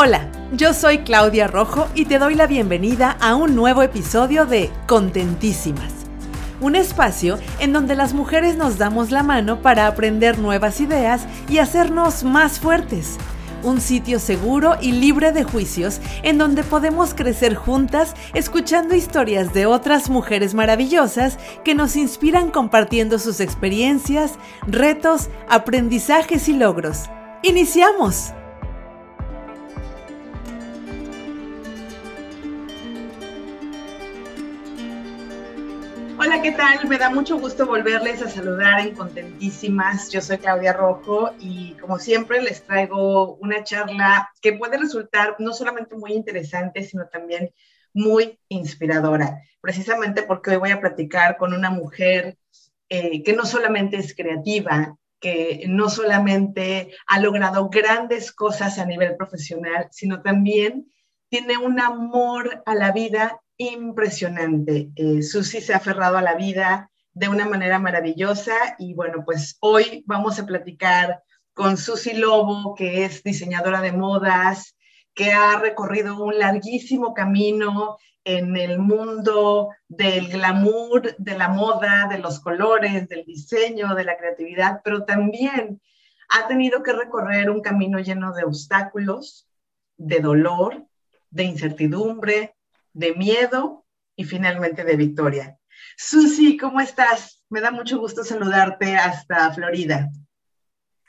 Hola, yo soy Claudia Rojo y te doy la bienvenida a un nuevo episodio de Contentísimas. Un espacio en donde las mujeres nos damos la mano para aprender nuevas ideas y hacernos más fuertes. Un sitio seguro y libre de juicios en donde podemos crecer juntas escuchando historias de otras mujeres maravillosas que nos inspiran compartiendo sus experiencias, retos, aprendizajes y logros. ¡Iniciamos! ¿Qué tal? Me da mucho gusto volverles a saludar en Contentísimas. Yo soy Claudia Rojo y como siempre les traigo una charla que puede resultar no solamente muy interesante, sino también muy inspiradora, precisamente porque hoy voy a platicar con una mujer eh, que no solamente es creativa, que no solamente ha logrado grandes cosas a nivel profesional, sino también tiene un amor a la vida impresionante. Eh, Susi se ha aferrado a la vida de una manera maravillosa y bueno, pues hoy vamos a platicar con Susi Lobo, que es diseñadora de modas, que ha recorrido un larguísimo camino en el mundo del glamour, de la moda, de los colores, del diseño, de la creatividad, pero también ha tenido que recorrer un camino lleno de obstáculos, de dolor, de incertidumbre, de miedo y finalmente de victoria. Susi, ¿cómo estás? Me da mucho gusto saludarte hasta Florida.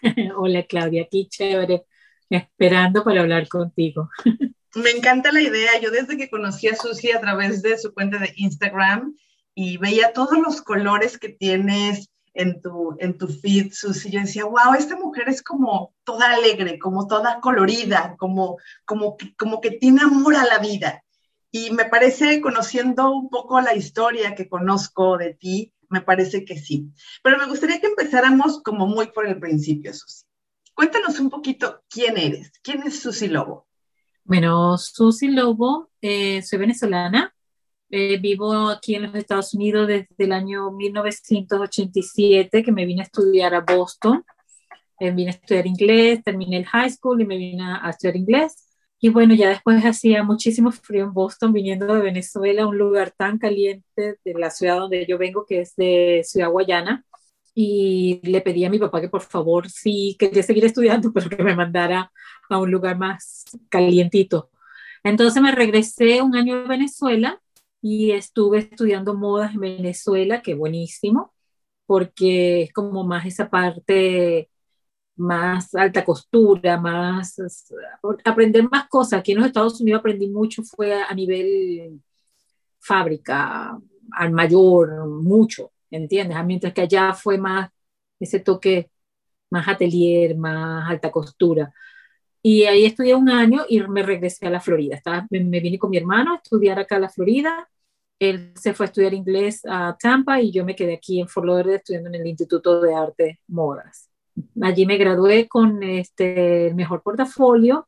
Hola Claudia, aquí chévere, esperando para hablar contigo. Me encanta la idea. Yo desde que conocí a Susi a través de su cuenta de Instagram y veía todos los colores que tienes en tu, en tu feed, Susi, yo decía, wow, esta mujer es como toda alegre, como toda colorida, como, como, como que tiene amor a la vida. Y me parece, conociendo un poco la historia que conozco de ti, me parece que sí. Pero me gustaría que empezáramos como muy por el principio, Susi. Cuéntanos un poquito quién eres, quién es Susi Lobo. Bueno, Susi Lobo, eh, soy venezolana, eh, vivo aquí en los Estados Unidos desde el año 1987, que me vine a estudiar a Boston. Eh, vine a estudiar inglés, terminé el high school y me vine a estudiar inglés. Y bueno, ya después hacía muchísimo frío en Boston, viniendo de Venezuela, un lugar tan caliente de la ciudad donde yo vengo, que es de Ciudad Guayana. Y le pedí a mi papá que por favor, sí quería seguir estudiando, pero que me mandara a un lugar más calientito. Entonces me regresé un año a Venezuela y estuve estudiando modas en Venezuela, que buenísimo, porque es como más esa parte más alta costura, más aprender más cosas. Aquí en los Estados Unidos aprendí mucho, fue a nivel fábrica, al mayor, mucho, ¿entiendes? Ah, mientras que allá fue más ese toque más atelier, más alta costura. Y ahí estudié un año y me regresé a la Florida. Me, vine con mi hermano a estudiar acá a la Florida. Él se fue a estudiar inglés a Tampa y yo me quedé aquí en Fort Lauderdale estudiando en el Instituto de Arte Modas. Allí me gradué con este, el mejor portafolio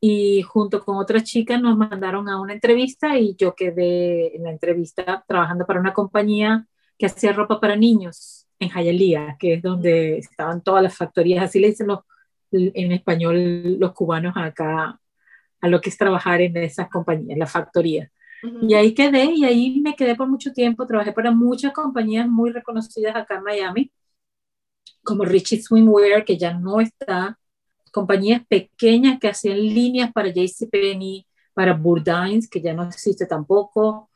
y junto con otras chicas nos mandaron a una entrevista y yo quedé en la entrevista trabajando para una compañía que hacía ropa para niños en Hialeah, que es donde estaban todas las factorías, así le dicen los, en español los cubanos acá a lo que es trabajar en esas compañías, las factorías. Y ahí quedé y ahí me quedé por mucho tiempo, trabajé para muchas compañías muy reconocidas acá en Miami como Richie Swimwear, que ya no está, compañías pequeñas que hacían líneas para JCPenney, para Burdines, que ya no existe tampoco.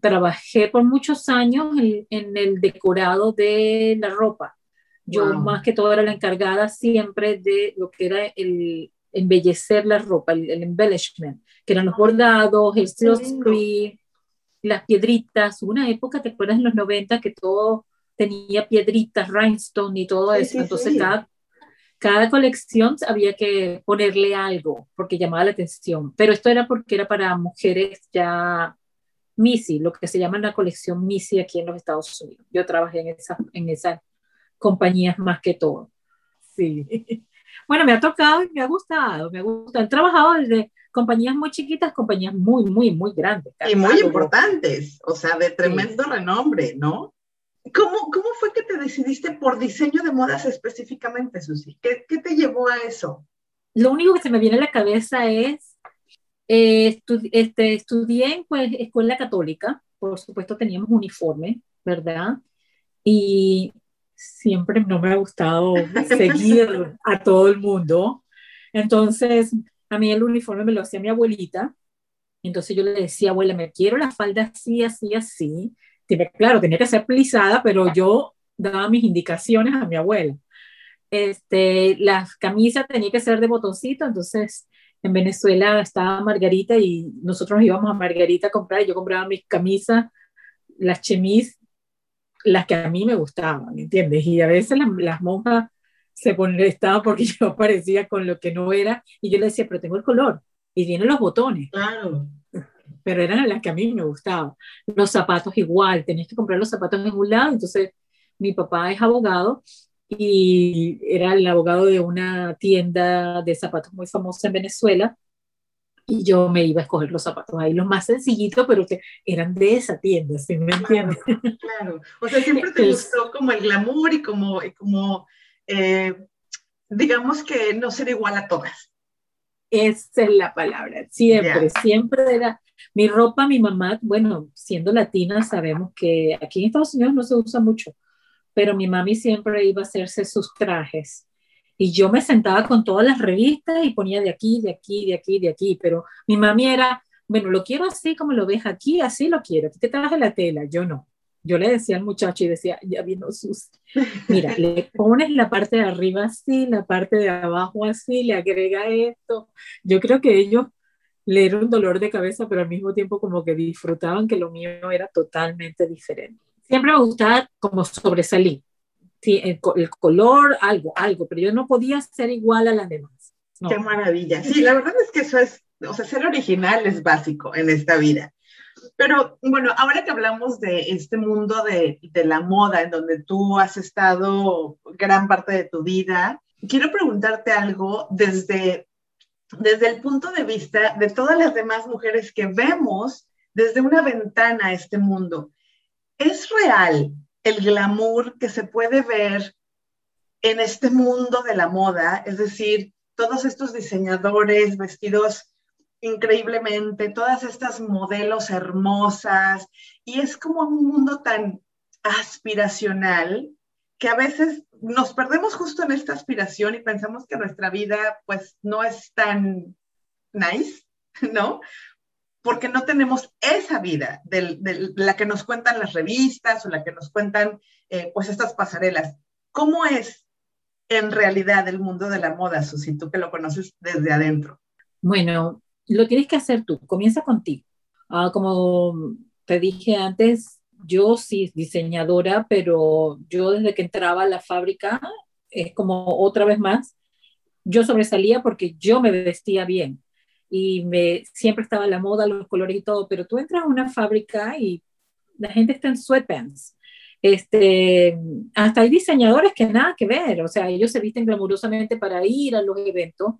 trabajé por muchos años en, el decorado de la ropa. Yo más que todo era la encargada siempre de lo que era el embellecer la ropa, el, embellishment, que eran los bordados, el silk las piedritas. Una época, ¿te acuerdas en los 90 que todo tenía piedritas, rhinestone y todo eso. Entonces Cada, cada colección había que ponerle algo porque llamaba la atención. Pero esto era porque era para mujeres ya Missy, lo que se llama la colección Missy aquí en los Estados Unidos. Yo trabajé en, esa, en esas compañías más que todo. Sí. Bueno, me ha tocado y me ha gustado, me ha gustado. He trabajado desde compañías muy chiquitas, compañías muy, muy, muy grandes. Y muy importantes, o sea, de tremendo renombre, ¿no? ¿Cómo, ¿Cómo fue que te decidiste por diseño de modas específicamente, Susi? ¿Qué, ¿Qué, te llevó a eso? lo único que se me viene a la cabeza es, eh, este, estudié en pues, escuela católica, por supuesto teníamos uniforme, ¿verdad? Y siempre no me ha gustado seguir a todo el mundo. Entonces, a mí el uniforme me lo hacía mi abuelita. Entonces yo le decía, abuela, me quiero la falda así, así, así. Claro, tenía que ser plisada, pero yo daba mis indicaciones a mi abuela. Este, las camisas tenía que ser de botoncito, entonces en Venezuela estaba Margarita y nosotros íbamos a Margarita a comprar, yo compraba mis camisas, las chemis, las que a mí me gustaban, ¿entiendes? Y a veces las, monjas se molestaban porque yo aparecía con lo que no era y yo le decía, pero tengo el color y vienen los botones. Claro. Pero eran las que a mí me gustaban. Los zapatos igual, tenías que comprar los zapatos en un lado, entonces mi papá es abogado y era el abogado de una tienda de zapatos muy famosa en Venezuela y yo me iba a escoger los zapatos ahí, los más sencillitos, pero que eran de esa tienda, ¿sí me entiendes? Claro, o sea, siempre te gustó como el glamour y como, como eh, digamos que no ser igual a todas. Esa es la palabra, siempre, siempre era mi ropa, mi mamá, bueno, siendo latina sabemos que aquí en Estados Unidos no se usa mucho, pero mi mami siempre iba a hacerse sus trajes. Y yo me sentaba con todas las revistas y ponía de aquí, de aquí, de aquí, de aquí, pero mi mami era, bueno, lo quiero así como lo ves aquí, así lo quiero, aquí te traje la tela, yo no. Yo le decía al muchacho y decía, ya vino sus, mira, le pones la parte de arriba así, la parte de abajo así, le agrega esto. Yo creo que ellos le era un dolor de cabeza, pero al mismo tiempo como que disfrutaban que lo mío era totalmente diferente siempre me gustaba como sobresalir. Sí, el, color, algo, algo, pero yo no podía ser igual a las demás. Qué maravilla. Sí, la verdad es que eso es, o sea, ser original es básico en esta vida. Pero bueno, ahora que hablamos de este mundo de, de, la moda, en donde tú has estado gran parte de tu vida, quiero preguntarte algo desde, desde el punto de vista de todas las demás mujeres que vemos desde una ventana a este mundo. ¿Es real el glamour que se puede ver en este mundo de la moda? Es decir, todos estos diseñadores vestidos increíblemente, todas estas modelos hermosas, y es como un mundo tan aspiracional que a veces nos perdemos justo en esta aspiración y pensamos que nuestra vida pues no es tan nice, ¿no? porque no tenemos esa vida de, la que nos cuentan las revistas o la que nos cuentan eh, pues estas pasarelas. ¿Cómo es en realidad el mundo de la moda, Susi, tú que lo conoces desde adentro? Bueno, lo tienes que hacer tú, comienza contigo. Ah, como te dije antes, yo sí diseñadora, pero yo desde que entraba a la fábrica, es como otra vez más, yo sobresalía porque yo me vestía bien y me, siempre estaba la moda, los colores y todo, pero tú entras a una fábrica y la gente está en sweatpants. Este, hasta hay diseñadores que nada que ver, o sea, ellos se visten glamurosamente para ir a los eventos,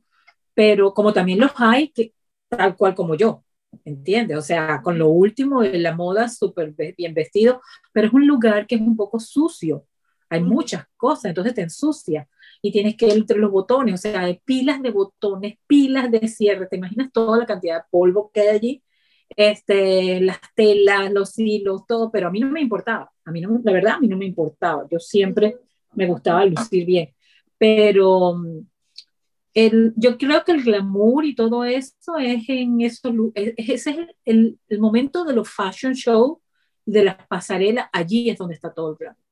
pero como también los hay que tal cual como yo, ¿entiendes? O sea, con lo último de la moda, súper bien vestido, pero es un lugar que es un poco sucio, hay muchas cosas, entonces te ensucia y tienes que ir entre los botones, o sea, hay pilas de botones, pilas de cierre, te imaginas toda la cantidad de polvo que hay allí, este, las telas, los hilos, todo, pero a mí no me importaba, a mí no, la verdad, a mí no me importaba, yo siempre me gustaba lucir bien, pero el, yo creo que el glamour y todo eso es en eso, ese es el, el momento de los fashion show, de las pasarelas, allí es donde está todo el glamour.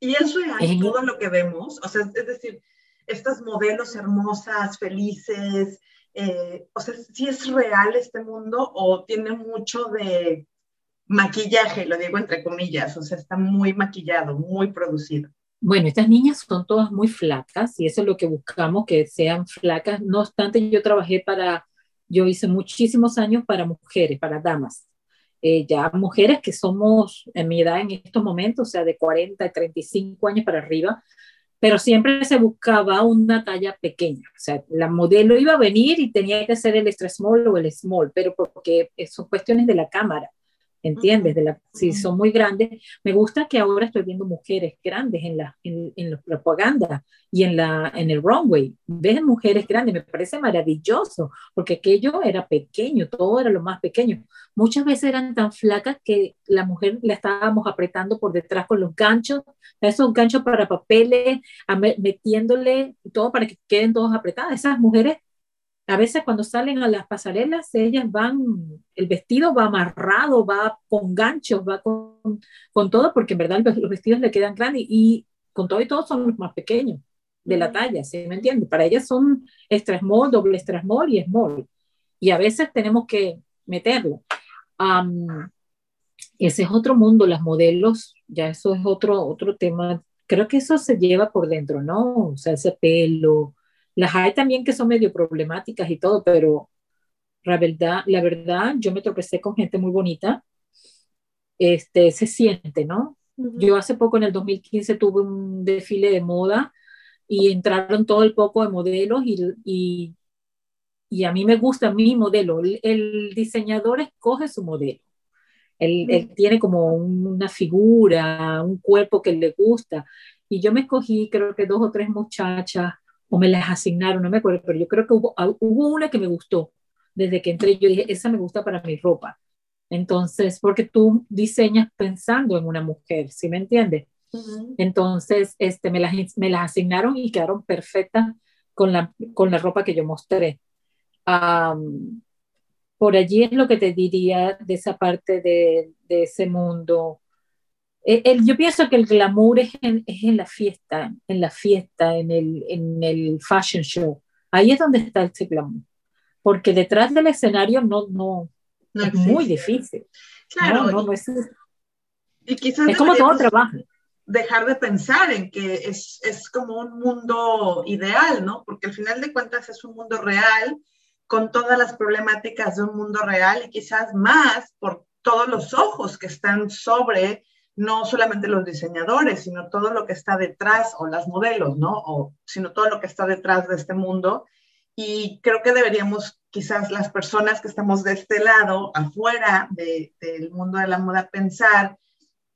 Y es real todo lo que vemos, o sea, es decir, estas modelos hermosas, felices, eh, o sea, si es real este mundo o tiene mucho de maquillaje, lo digo entre comillas, o sea, está muy maquillado, muy producido. Bueno, estas niñas son todas muy flacas y eso es lo que buscamos, que sean flacas. No obstante, yo trabajé para, yo hice muchísimos años para mujeres, para damas. Eh, ya mujeres que somos en mi edad en estos momentos, o sea, de 40, 35 años para arriba, pero siempre se buscaba una talla pequeña. O sea, la modelo iba a venir y tenía que ser el extra small o el small, pero porque son cuestiones de la cámara. ¿Entiendes? De la, si son muy grandes. Me gusta que ahora estoy viendo mujeres grandes en la, en, en la propaganda y en, la, en el runway. Ves mujeres grandes, me parece maravilloso, porque aquello era pequeño, todo era lo más pequeño. Muchas veces eran tan flacas que la mujer la estábamos apretando por detrás con los ganchos, esos ganchos para papeles, metiéndole todo para que queden todos apretadas. Esas mujeres a veces cuando salen a las pasarelas, ellas van, el vestido va amarrado, va con ganchos, va con, con todo, porque en verdad los vestidos le quedan grandes y con todo y todo son los más pequeños de la talla, ¿sí me entiendes? Para ellas son extra small, doble extra small y small. Y a veces tenemos que meterlo. ese es otro mundo, las modelos, ya eso es otro, otro tema. Creo que eso se lleva por dentro, ¿no? O sea, ese pelo, las hay también que son medio problemáticas y todo, pero la verdad, la verdad, yo me tropecé con gente muy bonita. Este, se siente, ¿no? Yo hace poco, en el 2015, tuve un desfile de moda y entraron todo el poco de modelos y, y, y a mí me gusta mi modelo. El, diseñador escoge su modelo. Él, él, tiene como una figura, un cuerpo que le gusta. Y yo me escogí, creo que dos o tres muchachas o me las asignaron, no me acuerdo, pero yo creo que hubo, hubo una que me gustó. Desde que entré, yo dije, esa me gusta para mi ropa. Entonces, porque tú diseñas pensando en una mujer, ¿sí me entiendes? Entonces, este, me, las, me las asignaron y quedaron perfectas con la, con la ropa que yo mostré. por allí es lo que te diría de esa parte de, de ese mundo eh, yo pienso que el glamour es en, es en, la fiesta, en la fiesta, en el, en el fashion show. Ahí es donde está ese glamour. Porque detrás del escenario no, no, no es muy difícil. Claro. No, no, es, y quizás es como todo trabajo. Dejar de pensar en que es, es como un mundo ideal, ¿no? Porque al final de cuentas es un mundo real con todas las problemáticas de un mundo real y quizás más por todos los ojos que están sobre no solamente los diseñadores, sino todo lo que está detrás, o las modelos, ¿no? O, sino todo lo que está detrás de este mundo. Y creo que deberíamos, quizás las personas que estamos de este lado, afuera del mundo de la moda, pensar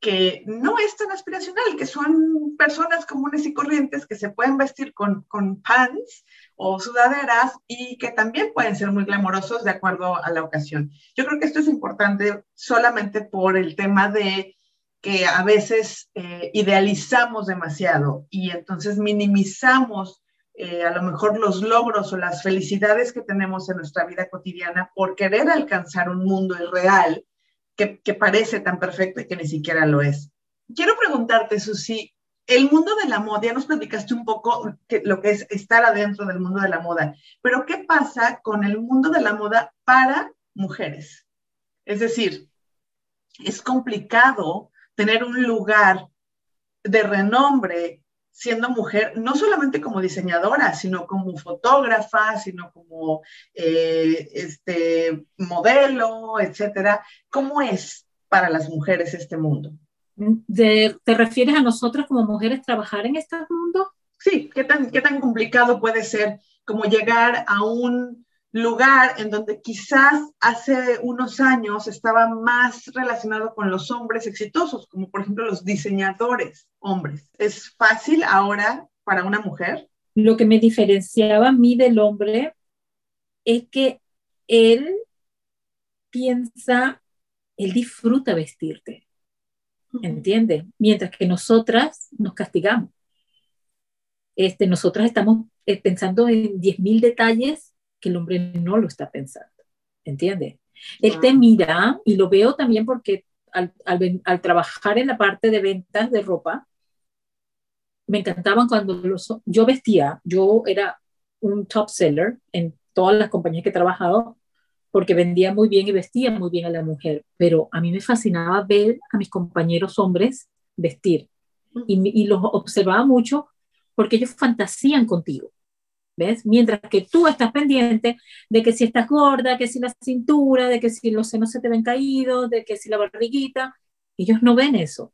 que no es tan aspiracional, que son personas comunes y corrientes que se pueden vestir con, con pants o sudaderas y que también pueden ser muy glamorosos de acuerdo a la ocasión. Yo creo que esto es importante solamente por el tema de que a veces eh, idealizamos demasiado y entonces minimizamos eh, a lo mejor los logros o las felicidades que tenemos en nuestra vida cotidiana por querer alcanzar un mundo irreal que, que parece tan perfecto y que ni siquiera lo es. Quiero preguntarte, Susi, el mundo de la moda, ya nos platicaste un poco que, lo que es estar adentro del mundo de la moda, pero ¿qué pasa con el mundo de la moda para mujeres? Es decir, es complicado tener un lugar de renombre siendo mujer, no solamente como diseñadora, sino como fotógrafa, sino como eh, este, modelo, etcétera. ¿Cómo es para las mujeres este mundo? ¿Te, refieres a nosotras como mujeres trabajar en este mundo? Sí, ¿qué tan, qué tan complicado puede ser como llegar a un lugar en donde quizás hace unos años estaba más relacionado con los hombres exitosos, como por ejemplo los diseñadores hombres. ¿Es fácil ahora para una mujer? Lo que me diferenciaba a mí del hombre es que él piensa, él disfruta vestirte, ¿entiendes? Mientras que nosotras nos castigamos. Este, nosotras estamos eh, pensando en 10.000 detalles que el hombre no lo está pensando, ¿entiendes? Él te mira y lo veo también porque al, al, trabajar en la parte de ventas de ropa, me encantaban cuando los, yo vestía, yo era un top seller en todas las compañías que he trabajado porque vendía muy bien y vestía muy bien a la mujer, pero a mí me fascinaba ver a mis compañeros hombres vestir y, y los observaba mucho porque ellos fantasían contigo. ¿Ves? Mientras que tú estás pendiente de que si estás gorda, que si la cintura, de que si los senos se te ven caídos, de que si la barriguita, ellos no ven eso.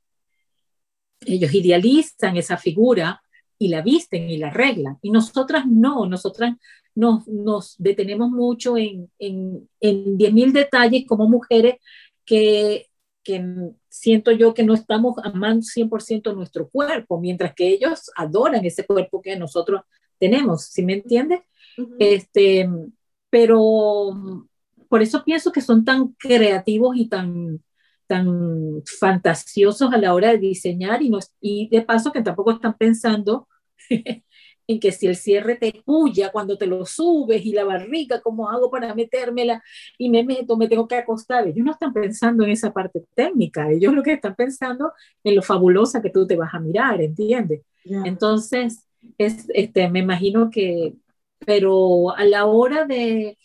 Ellos idealizan esa figura y la visten y la arreglan. Y nosotras no, nosotras nos, nos detenemos mucho en, en, en 10.000 detalles como mujeres que que siento yo que no estamos amando 100% nuestro cuerpo, mientras que ellos adoran ese cuerpo que nosotros tenemos, ¿sí me entiendes? este, pero por eso pienso que son tan creativos y tan, tan fantasiosos a la hora de diseñar y, no, y de paso que tampoco están pensando en que si el cierre te puya cuando te lo subes y la barriga, ¿cómo hago para metérmela? Y me meto, me tengo que acostar. Ellos no están pensando en esa parte técnica, ellos lo que están pensando en lo fabulosa que tú te vas a mirar, ¿entiendes? Entonces, es, este, me imagino que, pero a la hora de,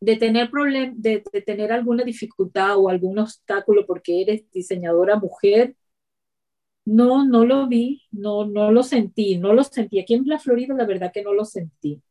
de tener problem, de, de tener alguna dificultad o algún obstáculo porque eres diseñadora mujer, no, no lo vi, no, no lo sentí, no lo sentí. Aquí en la Florida, la verdad que no lo sentí.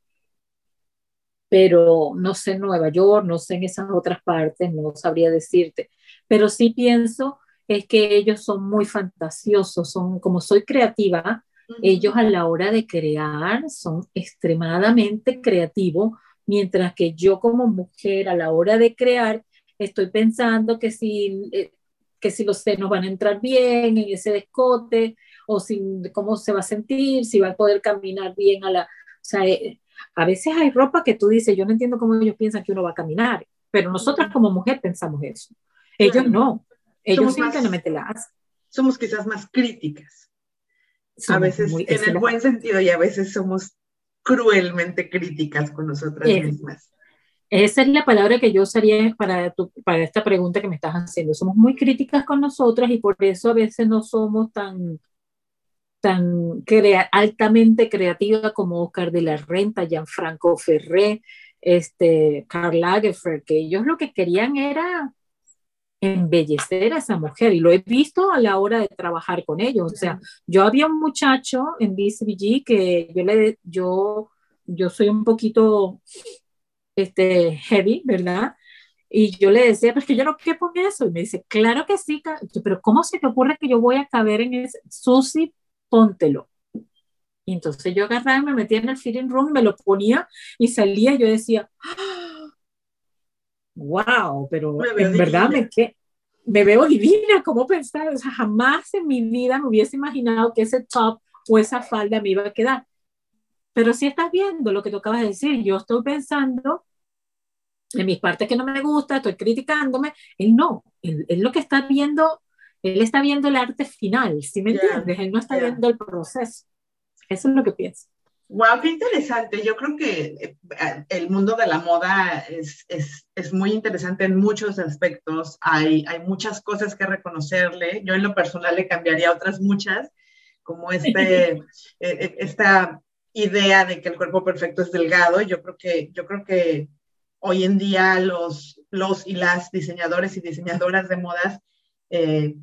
Pero no sé en Nueva York, no sé en esas otras partes, no sabría decirte. Pero sí pienso es que ellos son muy fantasiosos, son como soy creativa, ellos a la hora de crear son extremadamente creativos, mientras que yo como mujer a la hora de crear estoy pensando que si eh, que si los senos van a entrar bien en ese descote, o si, cómo se va a sentir, si va a poder caminar bien a la... O sea, eh, a veces hay ropa que tú dices, yo no entiendo cómo ellos piensan que uno va a caminar, pero nosotras como mujer pensamos eso. Ellos no, ellos simplemente la hacen. Somos quizás más críticas. A veces en el buen sentido y a veces somos cruelmente críticas con nosotras mismas. Esa es la palabra que yo usaría para, para esta pregunta que me estás haciendo. Somos muy críticas con nosotras y por eso a veces no somos tan, tan altamente creativas como Oscar de la Renta, Gianfranco Ferré, este, Karl Lagerfeld, que ellos lo que querían era embellecer a esa mujer y lo he visto a la hora de trabajar con ellos. O sea, yo había un muchacho en BCBG que yo le, yo, yo soy un poquito este, heavy, ¿verdad? Y yo le decía, pues que yo no quepo en eso. Y me dice, claro que sí, pero ¿cómo se te ocurre que yo voy a caber en ese? Susi, póntelo. Y entonces yo agarraba, me metía en el fitting room, me lo ponía y salía. Y yo decía, wow, pero en verdad me, que, me veo divina. ¿Cómo pensar? O sea, jamás en mi vida me hubiese imaginado que ese top o esa falda me iba a quedar. Pero si estás viendo lo que tú acabas de decir, yo estoy pensando en mis partes que no me gusta, estoy criticándome, él no, él, lo que está viendo, él está viendo el arte final, ¿sí me entiendes? Él no está viendo el proceso. Eso es lo que pienso. Wow, qué interesante. Yo creo que eh, el mundo de la moda es, es, es, muy interesante en muchos aspectos. Hay, hay muchas cosas que reconocerle. Yo en lo personal le cambiaría otras muchas, como este, eh, eh, esta idea de que el cuerpo perfecto es delgado. Yo creo que, yo creo que hoy en día los, los y las diseñadores y diseñadoras de modas eh,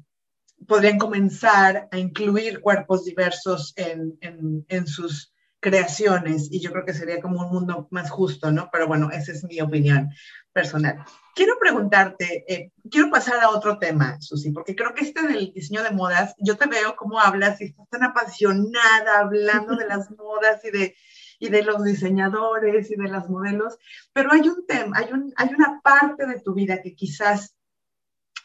podrían comenzar a incluir cuerpos diversos en, en, en, sus creaciones y yo creo que sería como un mundo más justo, ¿no? Pero bueno, esa es mi opinión personal. Quiero preguntarte, eh, quiero pasar a otro tema, Susi, porque creo que este del diseño de modas, yo te veo cómo hablas y estás tan apasionada hablando de las modas y de, y de los diseñadores y de las modelos, pero hay un tema, hay, un, hay una parte de tu vida que quizás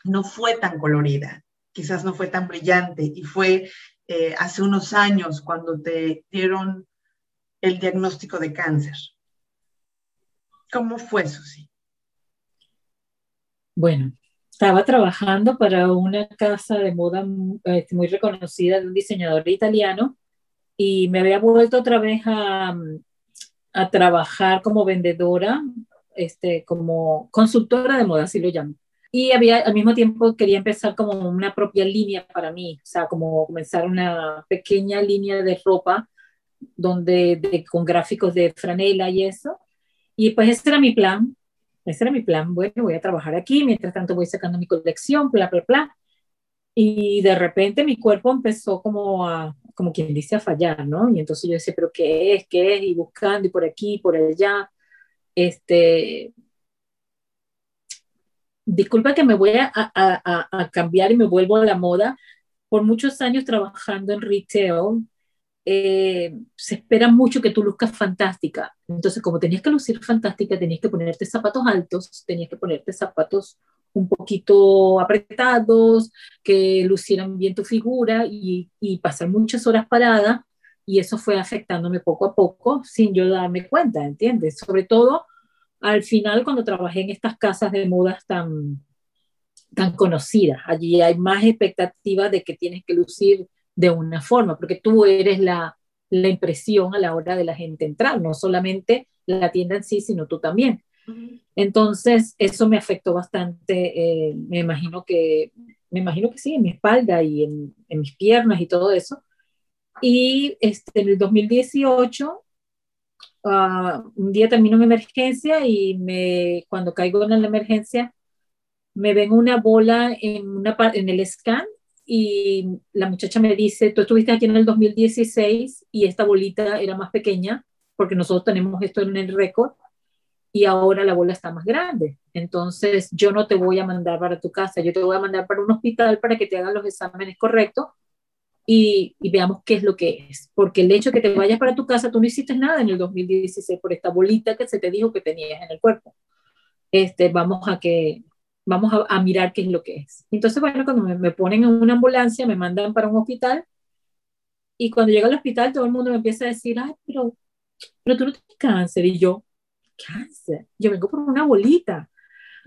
no fue tan colorida, quizás no fue tan brillante y fue eh, hace unos años cuando te dieron el diagnóstico de cáncer. ¿Cómo fue, Susi? Bueno, estaba trabajando para una casa de moda este, muy reconocida de un diseñador italiano y me había vuelto otra vez a, a trabajar como vendedora, este, como consultora de moda, así lo llamo. Y había, al mismo tiempo quería empezar como una propia línea para mí, o sea, como comenzar una pequeña línea de ropa donde de, con gráficos de franela y eso. Y pues ese era mi plan, ese era mi plan. Bueno, voy a trabajar aquí, mientras tanto voy sacando mi colección, bla, bla, bla. Y de repente mi cuerpo empezó como a, como quien dice, a fallar, ¿no? Y entonces yo decía, pero ¿qué es? ¿Qué es? Y buscando y por aquí, por allá. Este, disculpa que me voy a, a, a, cambiar y me vuelvo a la moda. Por muchos años trabajando en retail, eh, se espera mucho que tú luzcas fantástica. Entonces, como tenías que lucir fantástica, tenías que ponerte zapatos altos, tenías que ponerte zapatos un poquito apretados, que lucieran bien tu figura y, y pasar muchas horas parada y eso fue afectándome poco a poco sin yo darme cuenta, ¿entiendes? Sobre todo al final cuando trabajé en estas casas de modas tan, tan conocidas. Allí hay más expectativa de que tienes que lucir de una forma, porque tú eres la, la impresión a la hora de la gente entrar, no solamente la tienda en sí, sino tú también. Entonces, eso me afectó bastante, eh, me imagino que, me imagino que sí, en mi espalda y en, en mis piernas y todo eso. Y este, en el 2018, ah, un día termino mi emergencia y me, cuando caigo en la emergencia, me ven una bola en, una, en el scan y la muchacha me dice, tú estuviste aquí en el 2016 y esta bolita era más pequeña, porque nosotros tenemos esto en el récord, y ahora la bola está más grande. Entonces, yo no te voy a mandar para tu casa, yo te voy a mandar para un hospital para que te hagan los exámenes correctos y, y, veamos qué es lo que es. Porque el hecho de que te vayas para tu casa, tú no hiciste nada en el 2016 por esta bolita que se te dijo que tenías en el cuerpo. Este, vamos a que vamos a, mirar qué es lo que es. Entonces, bueno, cuando me, ponen en una ambulancia, me mandan para un hospital y cuando llega al hospital todo el mundo me empieza a decir, ay, pero, pero tú no tienes cáncer. Y yo, cáncer, yo vengo por una bolita.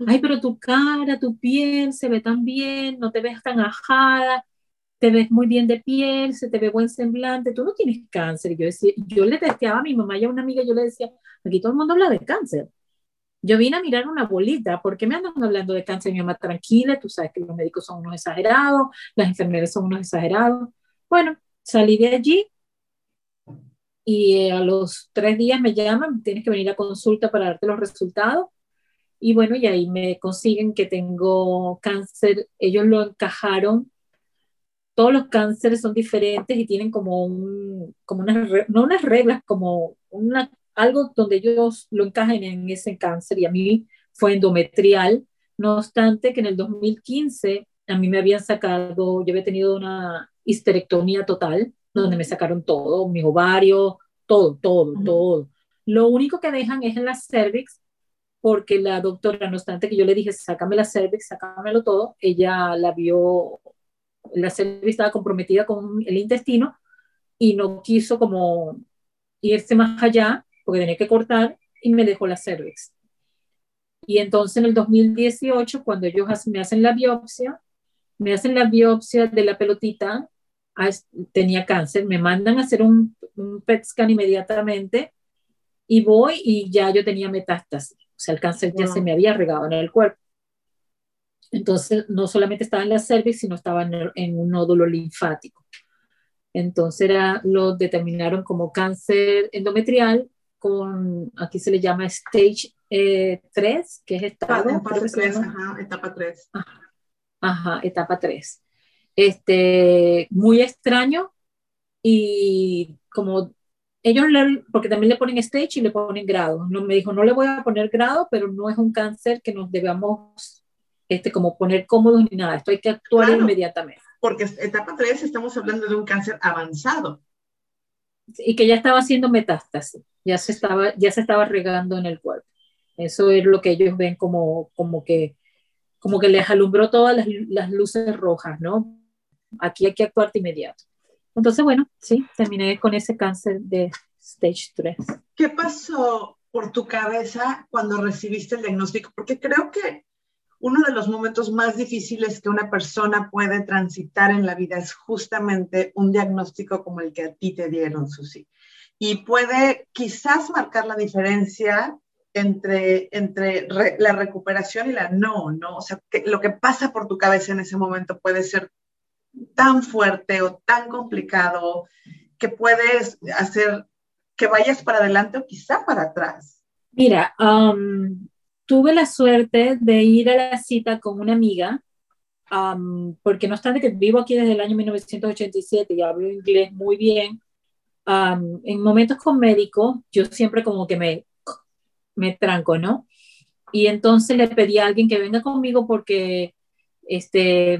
Ay, pero tu cara, tu piel se ve tan bien, no te ves tan ajada, te ves muy bien de piel, se te ve buen semblante, tú no tienes cáncer. Y yo, decía, yo le testeaba a mi mamá y a una amiga, yo le decía, aquí todo el mundo habla de cáncer. Yo vine a mirar una bolita, ¿por qué me andan hablando de cáncer? Mi mamá, tranquila, tú sabes que los médicos son unos exagerados, las enfermeras son unos exagerados. Bueno, salí de allí y a los tres días me llaman, tienes que venir a consulta para darte los resultados. Y bueno, y ahí me consiguen que tengo cáncer, ellos lo encajaron todos los cánceres son diferentes y tienen como, un, como unas, no unas reglas, como una algo donde ellos lo encajen en ese cáncer y a mí fue endometrial. No obstante que en el 2015 a mí me habían sacado, yo había tenido una histerectomía total, donde me sacaron todo, mis ovarios, todo, todo, todo. Lo único que dejan es en la cervix, porque la doctora, no obstante que yo le dije, sácame la cervix, sácamelo todo, ella la vio, la cervix estaba comprometida con el intestino y no quiso como irse más allá porque tenía que cortar y me dejó la cervix. Y entonces en el 2018, cuando ellos me hacen la biopsia, me hacen la biopsia de la pelotita, ah, tenía cáncer, me mandan a hacer un, un PET scan inmediatamente y voy y ya yo tenía metástasis. O sea, el cáncer ya se me había regado en el cuerpo. Entonces, no solamente estaba en la cervix, sino estaba en, en un nódulo linfático. Entonces, era, lo determinaron como cáncer endometrial con, aquí se le llama stage 3, eh, que es estado. Etapa 3, ajá, etapa 3. Ajá, etapa 3. Este, muy extraño y como ellos, le, porque también le ponen stage y le ponen grado. No, me dijo, no le voy a poner grado, pero no es un cáncer que nos debamos este, como poner cómodos ni nada. Esto hay que actuar inmediatamente. Porque etapa 3 estamos hablando de un cáncer avanzado. Y que ya estaba haciendo metástasis ya se estaba, ya se estaba regando en el cuerpo. Eso es lo que ellos ven como, como, que, como que les alumbró todas las, las luces rojas, ¿no? Aquí hay que actuar de inmediato. Entonces, bueno, sí, terminé con ese cáncer de stage 3. ¿Qué pasó por tu cabeza cuando recibiste el diagnóstico? Porque creo que uno de los momentos más difíciles que una persona puede transitar en la vida es justamente un diagnóstico como el que a ti te dieron, Susi y puede quizás marcar la diferencia entre, entre la recuperación y la no, ¿no? O sea, que lo que pasa por tu cabeza en ese momento puede ser tan fuerte o tan complicado que puedes hacer que vayas para adelante o quizá para atrás. Mira, um, tuve la suerte de ir a la cita con una amiga, um, porque no obstante que vivo aquí desde el año 1987 y hablo inglés muy bien, en momentos con médicos, yo siempre como que me, me tranco, ¿no? Y entonces le pedí a alguien que venga conmigo porque, este,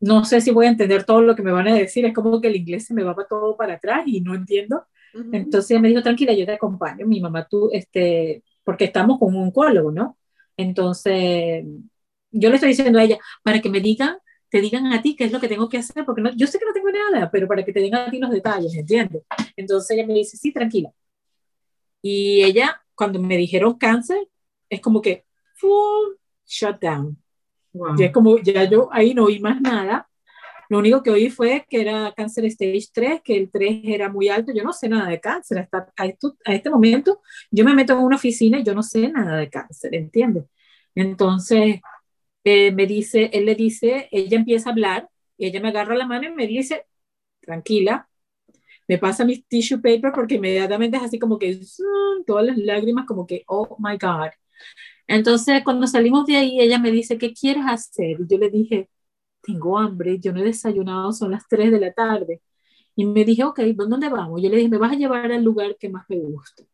no sé si voy a entender todo lo que me van a decir, es como que el inglés se me va todo para atrás y no entiendo. Entonces me dijo, tranquila, yo te acompaño, mi mamá, tú, este, porque estamos con un oncólogo, ¿no? Entonces, yo le estoy diciendo a ella, para que me digan, te digan a ti qué es lo que tengo que hacer, porque no, yo sé que no tengo nada, pero para que te digan a ti los detalles, ¿entiendes? Entonces ella me dice, sí, tranquila. Y ella, cuando me dijeron cáncer, es como que, full shut down. Y es como, ya yo ahí no oí más nada. Lo único que oí fue que era cáncer stage 3, que el 3 era muy alto. Yo no sé nada de cáncer. Hasta a, a este momento, yo me meto en una oficina y yo no sé nada de cáncer, ¿entiendes? Entonces, eh, me dice, él le dice, ella empieza a hablar y ella me agarra la mano y me dice, tranquila, me pasa mi tissue paper porque inmediatamente es así como que todas las lágrimas como que, oh my God. Entonces, cuando salimos de ahí, ella me dice, ¿qué quieres hacer? Y yo le dije, tengo hambre, yo no he desayunado, son las 3 de la tarde. Y me dije, ok, ¿dónde vamos? Yo le dije, me vas a llevar al lugar que más me gusta.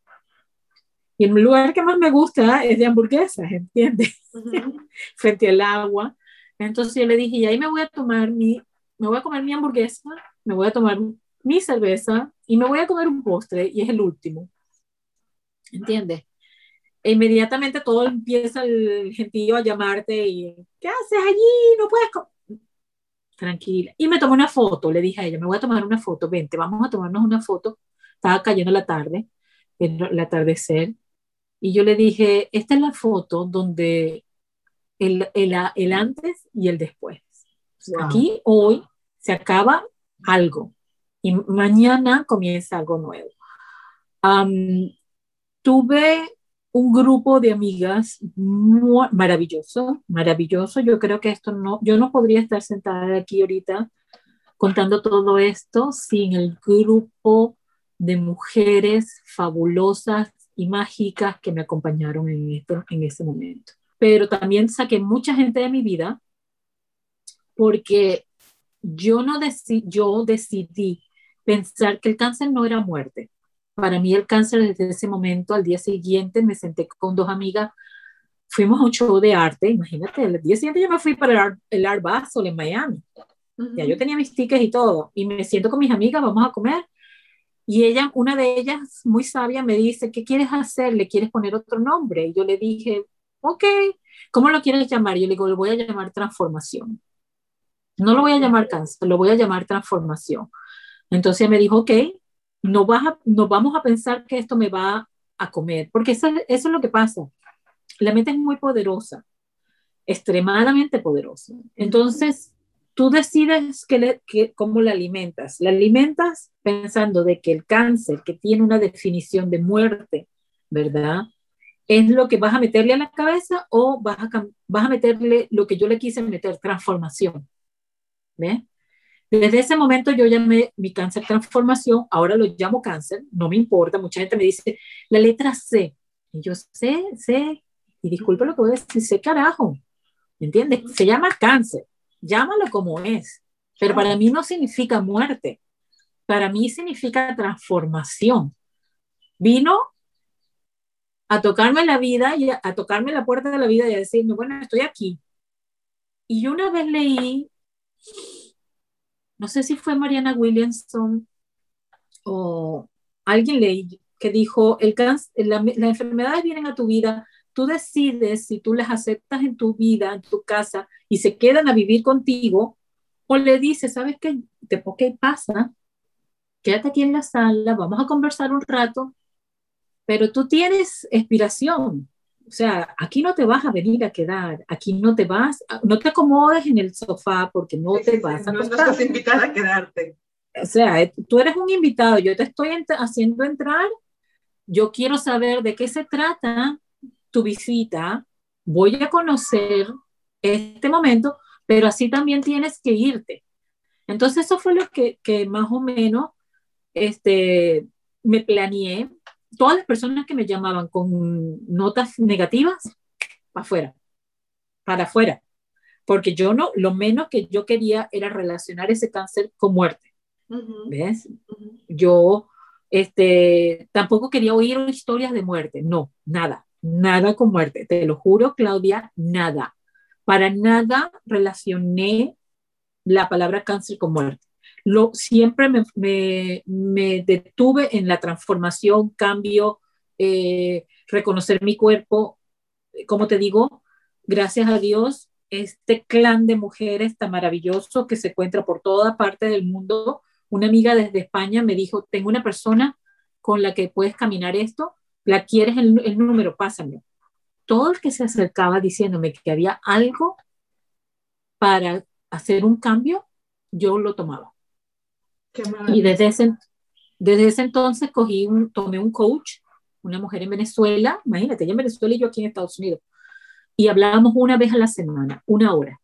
Y el lugar que más me gusta es de hamburguesas, ¿entiendes? Frente al agua. Entonces yo le dije, y ahí me voy a tomar mi, me voy a comer mi hamburguesa, me voy a tomar mi cerveza y me voy a comer un postre y es el último. ¿Entiendes? E inmediatamente todo empieza el gentío a llamarte y, ¿qué haces allí? No puedes Tranquila. Y me tomó una foto, le dije a ella, me voy a tomar una foto, vente, vamos a tomarnos una foto. Estaba cayendo la tarde, el atardecer. Y yo le dije, esta es la foto donde el, el, el antes y el después. Aquí hoy se acaba algo y mañana comienza algo nuevo. tuve un grupo de amigas maravilloso, maravilloso. Yo creo que esto no, yo no podría estar sentada aquí ahorita contando todo esto sin el grupo de mujeres fabulosas, y mágicas que me acompañaron en, esto, en ese momento. Pero también saqué mucha gente de mi vida porque yo, no decidí, yo decidí pensar que el cáncer no era muerte. Para mí el cáncer desde ese momento, al día siguiente, me senté con dos amigas, fuimos a un show de arte, imagínate, el día siguiente yo me fui para el Art, el Art Basel en Miami. Ya yo tenía mis tickets y todo, y me siento con mis amigas, vamos a comer, y ella, una de ellas, muy sabia, me dice, ¿qué quieres hacer? ¿Le quieres poner otro nombre? Y yo le dije, ok, ¿cómo lo quieres llamar? Yo le digo, lo voy a llamar transformación. No lo voy a llamar cáncer, lo voy a llamar transformación. Entonces me dijo, ok, no, vas no vamos a pensar que esto me va a comer, porque eso, eso es lo que pasa. La mente es muy poderosa, extremadamente poderosa. Entonces, tú decides que cómo la alimentas. La alimentas pensando de que el cáncer, que tiene una definición de muerte, ¿verdad? Es lo que vas a meterle a la cabeza o vas a, vas a meterle lo que yo le quise meter, transformación. ¿Ves? Desde ese momento yo llamé mi cáncer transformación, ahora lo llamo cáncer, no me importa, mucha gente me dice la letra C, y yo sé, sé, y disculpe lo que voy a decir, sé carajo, ¿me entiendes? Se llama cáncer, llámalo como es, pero para mí no significa muerte, para mí significa transformación. Vino a tocarme la vida y a, tocarme la puerta de la vida y a decirme, bueno, estoy aquí. Y yo una vez leí, no sé si fue Mariana Williamson o alguien leí que dijo, el cáncer, las enfermedades vienen a tu vida tú decides si tú las aceptas en tu vida, en tu casa, y se quedan a vivir contigo, o le dices, ¿sabes qué? ¿Qué pasa? Quédate aquí en la sala, vamos a conversar un rato, pero tú tienes inspiración. O sea, aquí no te vas a venir a quedar, aquí no te vas, no te acomodes en el sofá porque no te vas a No estás invitada a quedarte. O sea, tú eres un invitado, yo te estoy haciendo entrar, yo quiero saber de qué se trata, tu visita, voy a conocer este momento, pero así también tienes que irte. Entonces eso fue lo que, que más o menos este, me planeé. Todas las personas que me llamaban con notas negativas, para afuera, para afuera, porque yo no, lo menos que yo quería era relacionar ese cáncer con muerte. ¿Ves? Yo este, tampoco quería oír historias de muerte, no, nada nada con muerte, te lo juro, Claudia, nada. Para nada relacioné la palabra cáncer con muerte. Lo, siempre me, me, detuve en la transformación, cambio, eh, reconocer mi cuerpo. Como te digo, gracias a Dios, este clan de mujeres tan maravilloso que se encuentra por toda parte del mundo. Una amiga desde España me dijo, tengo una persona con la que puedes caminar esto, ¿la quieres el, el número? Pásame. Todo el que se acercaba diciéndome que había algo para hacer un cambio, yo lo tomaba. y desde ese, desde ese entonces cogí un, tomé un coach, una mujer en Venezuela, imagínate, ella en Venezuela y yo aquí en Estados Unidos, y hablábamos una vez a la semana, una hora.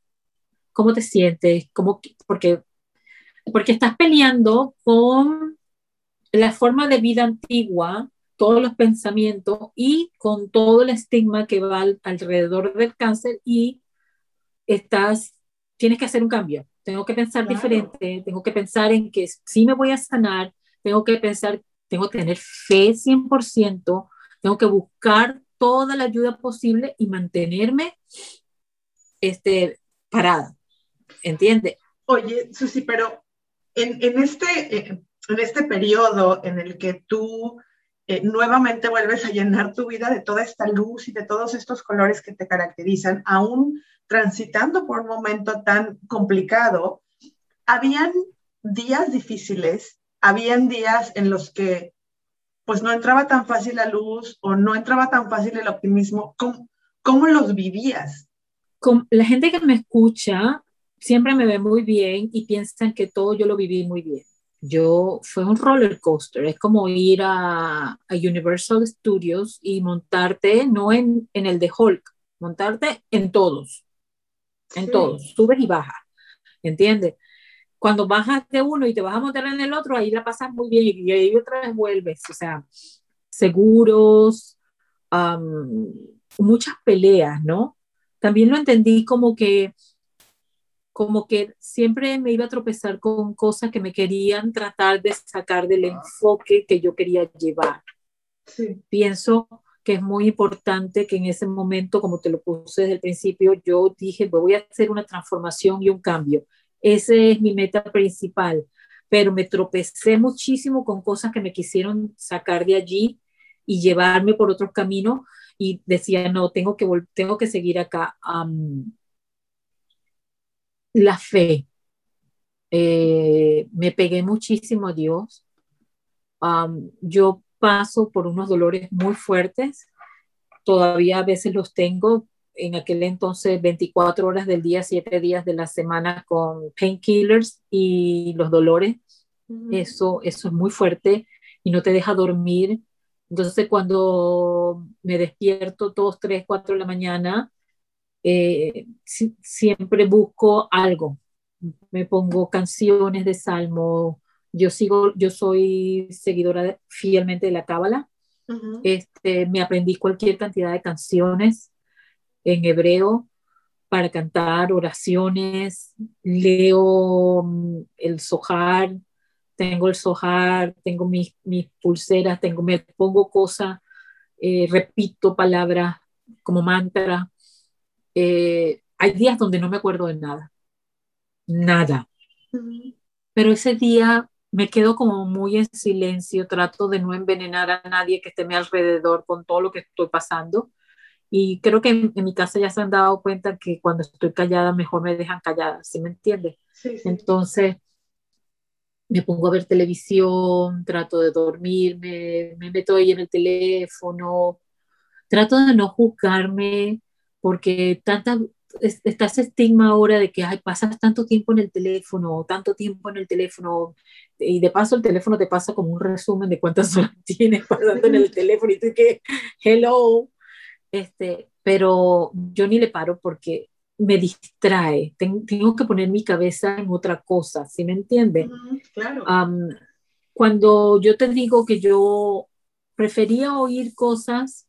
¿Cómo te sientes? ¿Cómo, porque, porque estás peleando con la forma de vida antigua, todos los pensamientos y con todo el estigma que va alrededor del cáncer y estás, tienes que hacer un cambio. Tengo que pensar diferente, tengo que pensar en que sí me voy a sanar, tengo que pensar, tengo que tener fe 100%, tengo que buscar toda la ayuda posible y mantenerme este, parada. ¿Entiende? Oye, Susi, pero en, en este, eh, en este periodo en el que tú eh, nuevamente vuelves a llenar tu vida de toda esta luz y de todos estos colores que te caracterizan, aún transitando por un momento tan complicado, habían días difíciles habían días en los que pues no entraba tan fácil la luz o no entraba tan fácil el optimismo. ¿Cómo, cómo los vivías? Con la gente que me escucha siempre me ve muy bien y piensan que todo yo lo viví muy bien. Yo fue un roller coaster, es como ir a, a Universal Studios y montarte, no en, en, el de Hulk, montarte en todos, en todos, subes y bajas, ¿entiendes? Cuando bajas de uno y te vas a montar en el otro, ahí la pasas muy bien y ahí otra vez vuelves. O sea, seguros, muchas peleas, ¿no? También lo entendí como que como que siempre me iba a tropezar con cosas que me querían tratar de sacar del enfoque que yo quería llevar. Pienso que es muy importante que en ese momento, como te lo puse desde el principio, yo dije, voy a hacer una transformación y un cambio. Ese es mi meta principal, pero me tropecé muchísimo con cosas que me quisieron sacar de allí y llevarme por otros caminos y decía, no, tengo que, tengo que seguir acá. La fe. Eh, me pegué muchísimo a Dios. yo paso por unos dolores muy fuertes, todavía a veces los tengo, en aquel entonces 24 horas del día, 7 días de la semana con painkillers y los dolores. Eso, eso es muy fuerte y no te deja dormir. Entonces cuando me despierto dos, tres, cuatro de la mañana, eh, siempre busco algo. Me pongo canciones de salmo. Yo sigo, yo soy seguidora fielmente de la cábala. este, me aprendí cualquier cantidad de canciones en hebreo para cantar oraciones, leo mm, el sojar, tengo el sojar, tengo mis, mis pulseras, tengo, me pongo cosas, eh, repito palabras como mantra. Eh, hay días donde no me acuerdo de nada, nada. Pero ese día me quedo como muy en silencio, trato de no envenenar a nadie que esté a mi alrededor con todo lo que estoy pasando y creo que en, mi casa ya se han dado cuenta que cuando estoy callada, mejor me dejan callada, ¿sí me entiendes? Entonces, me pongo a ver televisión, trato de dormir, me, me meto ahí en el teléfono, trato de no juzgarme, porque tanta, está ese estigma ahora de que ay, pasas tanto tiempo en el teléfono, tanto tiempo en el teléfono, y de paso el teléfono te pasa como un resumen de cuántas horas tienes pasando en el teléfono y tú que, hello, este, pero yo ni le paro porque me distrae, tengo que poner mi cabeza en otra cosa, ¿sí me entiende? claro. cuando yo te digo que yo prefería oír cosas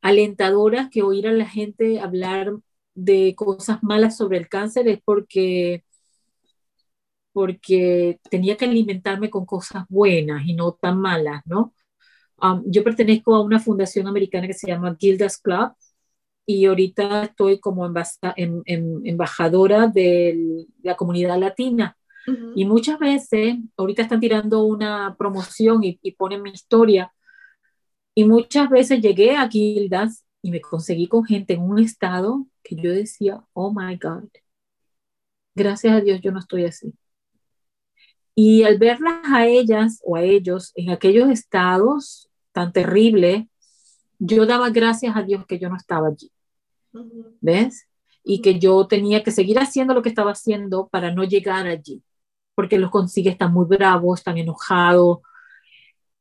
alentadoras que oír a la gente hablar de cosas malas sobre el cáncer es porque porque tenía que alimentarme con cosas buenas y no tan malas, ¿no? Um, yo pertenezco a una fundación americana que se llama Gildas Club y ahorita estoy como em, em, embajadora de la comunidad latina. Y muchas veces, ahorita están tirando una promoción y, ponen mi historia. Y muchas veces llegué a Gildas y me conseguí con gente en un estado que yo decía, oh my God, gracias a Dios yo no estoy así. Y al verlas a ellas o a ellos en aquellos estados tan terribles, yo daba gracias a Dios que yo no estaba allí. ¿Ves? Y que yo tenía que seguir haciendo lo que estaba haciendo para no llegar allí. Porque los consigue están muy bravos, están enojados.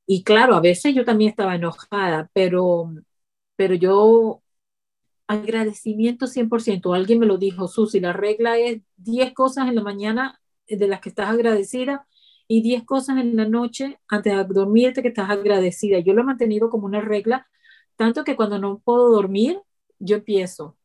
Y claro, a veces yo también estaba enojada, pero, pero yo agradecimiento 100%. Alguien me lo dijo, Susi, la regla es 10 cosas en la mañana de las que estás agradecida y 10 cosas en la noche antes de dormirte que estás agradecida. Yo lo he mantenido como una regla, tanto que cuando no puedo dormir, yo empiezo.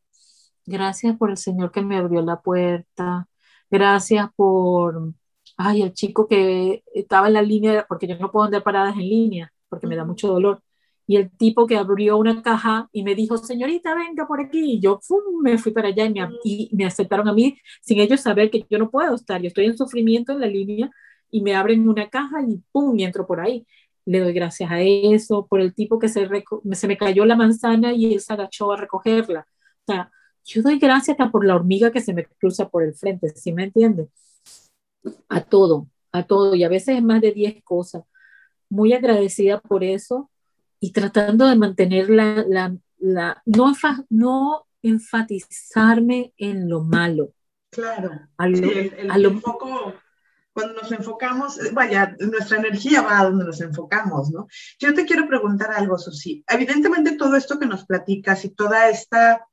Gracias por el Señor que me abrió la puerta. Gracias por, ay, el chico que estaba en la línea, porque yo no puedo andar paradas en línea, porque me da mucho dolor y el tipo que abrió una caja y me dijo, señorita, venga por aquí. Y yo me fui para allá y me, y me, aceptaron a mí sin ellos saber que yo no puedo estar. Yo estoy en sufrimiento en la línea y me abren una caja y pum, y entro por ahí. Le doy gracias a eso, por el tipo que se, se me cayó la manzana y él se agachó a recogerla. O sea, yo doy gracias hasta por la hormiga que se me cruza por el frente, ¿sí me entiende? A todo, a todo. Y a veces es más de 10 cosas. Muy agradecida por eso y tratando de mantener la, la, la no, no enfatizarme en lo malo. Claro. el, enfoco, cuando nos enfocamos, vaya, nuestra energía va a donde nos enfocamos, ¿no? Yo te quiero preguntar algo, Susi. Evidentemente todo esto que nos platicas y toda esta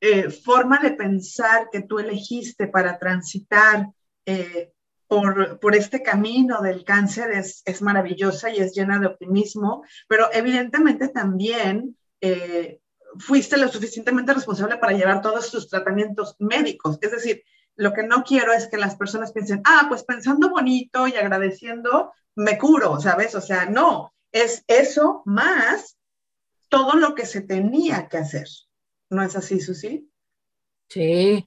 eh, forma de pensar que tú elegiste para transitar eh, por, este camino del cáncer es, maravillosa y es llena de optimismo, pero evidentemente también eh, fuiste lo suficientemente responsable para llevar todos tus tratamientos médicos. Es decir, lo que no quiero es que las personas piensen, ah, pues pensando bonito y agradeciendo, me curo, ¿sabes? O sea, no, es eso más todo lo que se tenía que hacer. ¿No es así, Susi? Sí.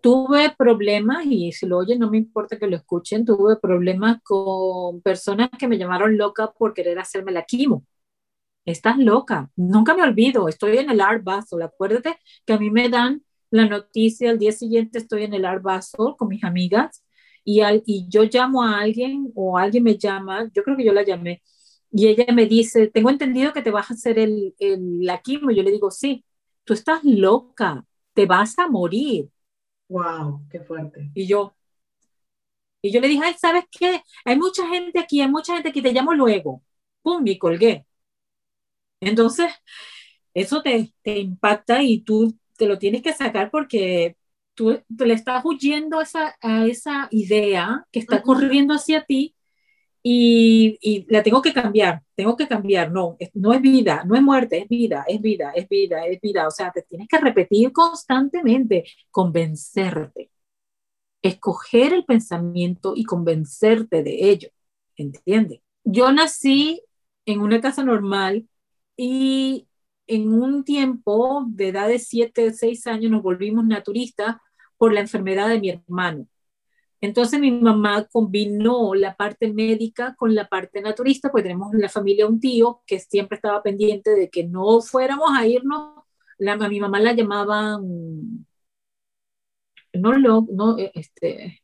Tuve problemas, y si lo oyen no me importa que lo escuchen, tuve problemas con personas que me llamaron loca por querer hacerme la quimo. Estás loca, nunca me olvido, estoy en el Art Basel, acuérdate que a mí me dan la noticia, al día siguiente estoy en el Art Basel con mis amigas y, al, y yo llamo a alguien o alguien me llama, yo creo que yo la llamé, y ella me dice, tengo entendido que te vas a hacer el, el, la quimo, y yo le digo, sí, tú estás loca, te vas a morir Wow, qué fuerte. Y yo, y yo le dije, ay, ¿sabes qué? Hay mucha gente aquí, hay mucha gente que te llamo luego. Pum, y colgué. Entonces, eso te, te impacta y tú te lo tienes que sacar porque tú, le estás huyendo a esa, a esa idea que está corriendo hacia ti y, la tengo que cambiar, tengo que cambiar, no, no es vida, no es muerte, es vida, es vida, es vida, es vida, o sea, te tienes que repetir constantemente, convencerte, escoger el pensamiento y convencerte de ello, ¿entiendes? Yo nací en una casa normal y en un tiempo de edad de 7, 6 años nos volvimos naturistas por la enfermedad de mi hermano. Entonces mi mamá combinó la parte médica con la parte naturista, pues tenemos en la familia un tío que siempre estaba pendiente de que no fuéramos a irnos, la, a mi mamá la llamaban, no lo, no, eh, este,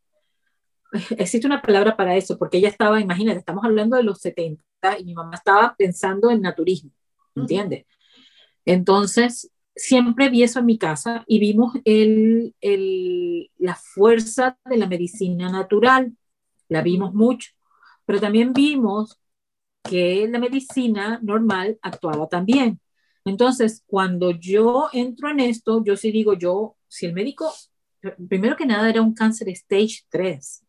existe una palabra para eso, porque ella estaba, imagínate, estamos hablando de los 70 y mi mamá estaba pensando en naturismo, ¿entiendes? Entonces, siempre vi eso en mi casa y vimos el, el, la fuerza de la medicina natural, la vimos mucho, pero también vimos que la medicina normal actuaba también. Entonces, cuando yo entro en esto, yo sí digo, yo, si el médico, primero que nada era un cáncer stage 3,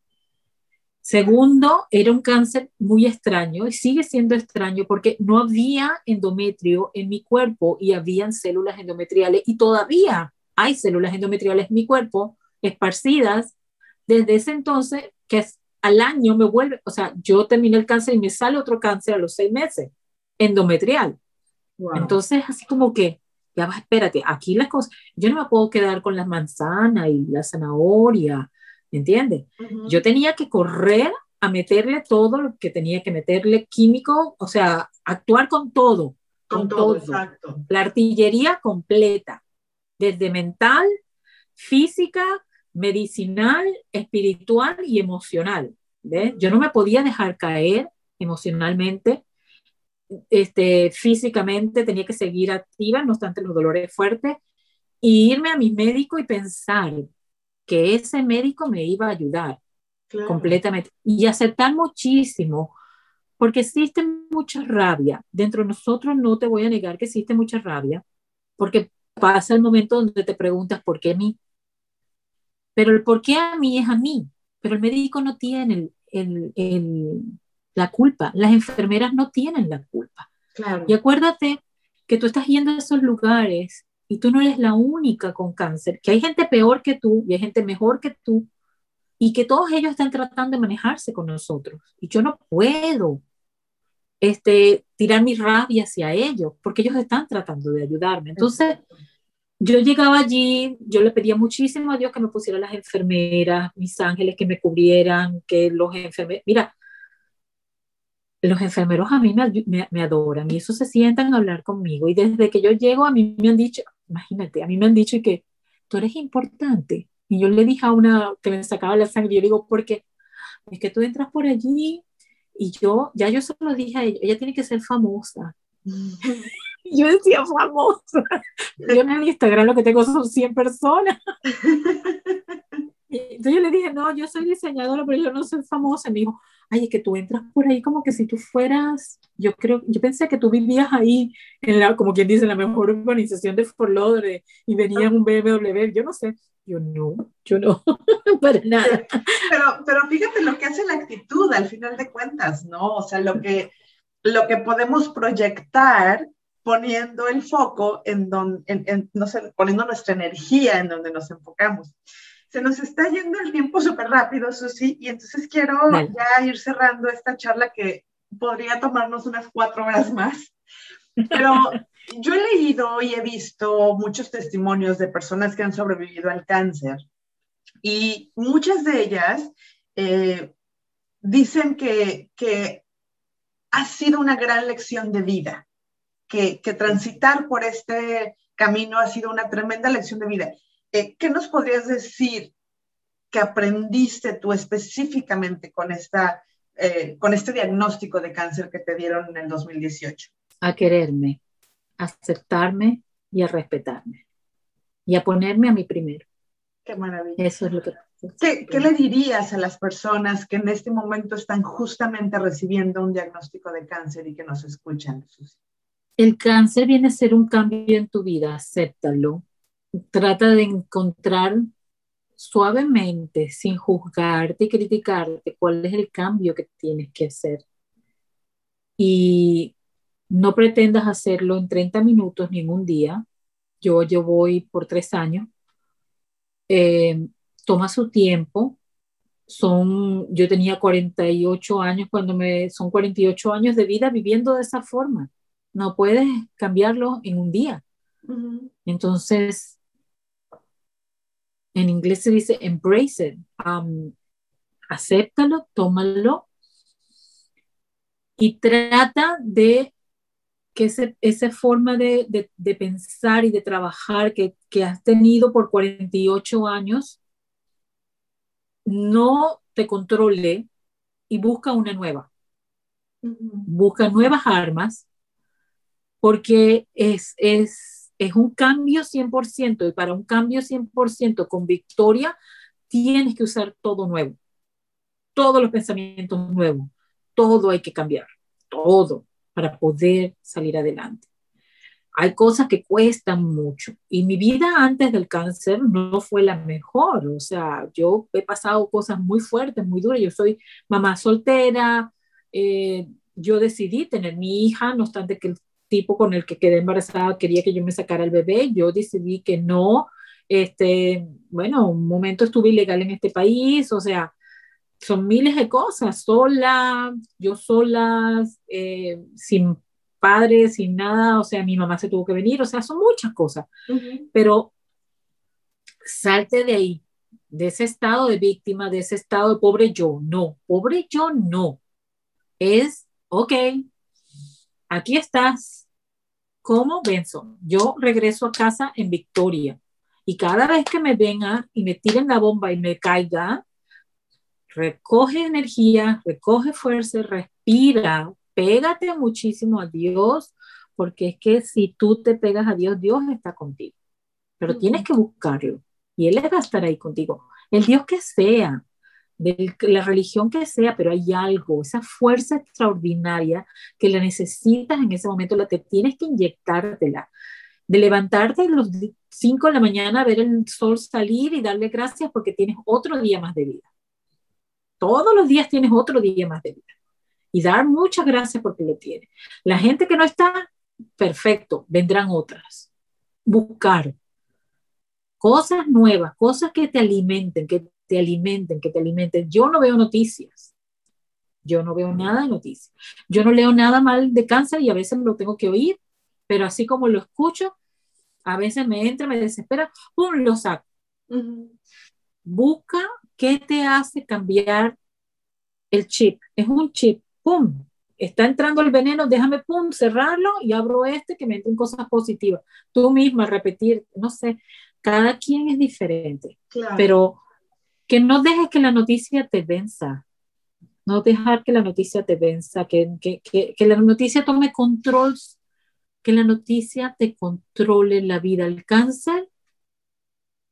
Segundo, era un cáncer muy extraño y sigue siendo extraño porque no había endometrio en mi cuerpo y habían células endometriales y todavía hay células endometriales en mi cuerpo esparcidas desde ese entonces que al año me vuelve, o sea, yo terminé el cáncer y me sale otro cáncer a los seis meses, endometrial. Entonces, así como que, ya va, espérate, aquí las cosas, yo no me puedo quedar con la manzana y la zanahoria ¿entiendes? Yo tenía que correr a meterle todo lo que tenía que meterle químico, o sea, actuar con todo Con, todo, exacto. La artillería completa, desde mental, física, medicinal, espiritual y emocional. ¿ves? Yo no me podía dejar caer emocionalmente, este, físicamente tenía que seguir activa, no obstante los dolores fuertes, y irme a mi médico y pensar que ese médico me iba a ayudar completamente y aceptar muchísimo, porque existe mucha rabia. Dentro de nosotros no te voy a negar que existe mucha rabia, porque pasa el momento donde te preguntas por qué a mí. Pero el por qué a mí es a mí, pero el médico no tiene el, el, la culpa, las enfermeras no tienen la culpa. Y acuérdate que tú estás yendo a esos lugares y tú no eres la única con cáncer, que hay gente peor que tú y hay gente mejor que tú y que todos ellos están tratando de manejarse con nosotros. Y yo no puedo este, tirar mi rabia hacia ellos porque ellos están tratando de ayudarme. Entonces, yo llegaba allí, yo le pedía muchísimo a Dios que me pusiera las enfermeras, mis ángeles que me cubrieran, que los enfermeros, mira, los enfermeros a mí me, me, adoran y eso se sientan a hablar conmigo. Y desde que yo llego, a mí me han dicho, imagínate, a mí me han dicho que tú eres importante. Y yo le dije a una que me sacaba la sangre, yo le digo, porque es que tú entras por allí y yo, ya yo se lo dije a ella, ella tiene que ser famosa. yo decía famosa. Yo en Instagram lo que tengo son 100 personas. Entonces yo le dije, no, yo soy diseñadora, pero yo no soy famosa. Me dijo, ay, es que tú entras por ahí como que si tú fueras, yo creo, yo pensé que tú vivías ahí, en la, como quien dice, la mejor urbanización de Fort Lauderdale y venía un BMW, yo no sé. Yo no, yo no, para nada. Pero, pero fíjate lo que hace la actitud al final de cuentas, ¿no? O sea, lo que, lo que podemos proyectar poniendo el foco en donde, en, no sé, poniendo nuestra energía en donde nos enfocamos. Se nos está yendo el tiempo súper rápido, Susi, y entonces quiero ya ir cerrando esta charla que podría tomarnos unas cuatro horas más. Pero yo he leído y he visto muchos testimonios de personas que han sobrevivido al cáncer y muchas de ellas eh, dicen que, que ha sido una gran lección de vida, que, que, transitar por este camino ha sido una tremenda lección de vida. Eh, ¿Qué nos podrías decir que aprendiste tú específicamente con, esta, eh, con este diagnóstico de cáncer que te dieron en el 2018? A quererme, a aceptarme y a respetarme. Y a ponerme a mí primero. Qué maravilla. Eso es lo que... ¿Qué, ¿Qué, le dirías a las personas que en este momento están justamente recibiendo un diagnóstico de cáncer y que nos escuchan? El cáncer viene a ser un cambio en tu vida, acéptalo. Trata de encontrar suavemente, sin juzgarte y criticarte, cuál es el cambio que tienes que hacer. Y no pretendas hacerlo en 30 minutos ni en un día. Yo, yo voy por tres años. Eh, toma su tiempo. Son, yo tenía 48 años cuando me, son 48 años de vida viviendo de esa forma. No puedes cambiarlo en un día. Entonces, en inglés se dice embrace it, um, acéptalo, tómalo y trata de que ese, esa forma de, de, pensar y de trabajar que, que has tenido por 48 años no te controle y busca una nueva. Busca nuevas armas porque es, es es un cambio 100% y para un cambio 100% con victoria tienes que usar todo nuevo, todos los pensamientos nuevos, todo hay que cambiar, todo para poder salir adelante. Hay cosas que cuestan mucho y mi vida antes del cáncer no fue la mejor, o sea, yo he pasado cosas muy fuertes, muy duras, yo soy mamá soltera, eh, yo decidí tener mi hija, no obstante que el tipo con el que quedé embarazada quería que yo me sacara el bebé, yo decidí que no, este, bueno, un momento estuve ilegal en este país, o sea, son miles de cosas, sola, yo sola, eh, sin padre, sin nada, o sea, mi mamá se tuvo que venir, o sea, son muchas cosas, pero salte de ahí, de ese estado de víctima, de ese estado de pobre yo, no, pobre yo no, es, ok, aquí estás, ¿Cómo venzo? Yo regreso a casa en victoria y cada vez que me venga y me tiren la bomba y me caiga, recoge energía, recoge fuerza, respira, pégate muchísimo a Dios, porque es que si tú te pegas a Dios, Dios está contigo. Pero tienes que buscarlo y Él va a estar ahí contigo. El Dios que sea, de la religión que sea, pero hay algo, esa fuerza extraordinaria que la necesitas en ese momento, la te tienes que inyectártela. De levantarte a los 5 de la mañana, ver el sol salir y darle gracias porque tienes otro día más de vida. Todos los días tienes otro día más de vida. Y dar muchas gracias porque lo tienes. La gente que no está, perfecto, vendrán otras. Buscar cosas nuevas, cosas que te alimenten, que te alimenten, que te alimenten. Yo no veo noticias. Yo no veo nada de noticias. Yo no leo nada mal de cáncer y a veces lo tengo que oír, pero así como lo escucho, a veces me entra, me desespera, ¡pum! lo saco. Busca qué te hace cambiar el chip. Es un chip, ¡pum! Está entrando el veneno, déjame, ¡pum!, cerrarlo y abro este que me entren cosas positivas. Tú misma repetir, no sé, cada quien es diferente, pero que no dejes que la noticia te venza, no dejar que la noticia te venza, que, que, que, la noticia tome control, que la noticia te controle la vida. El cáncer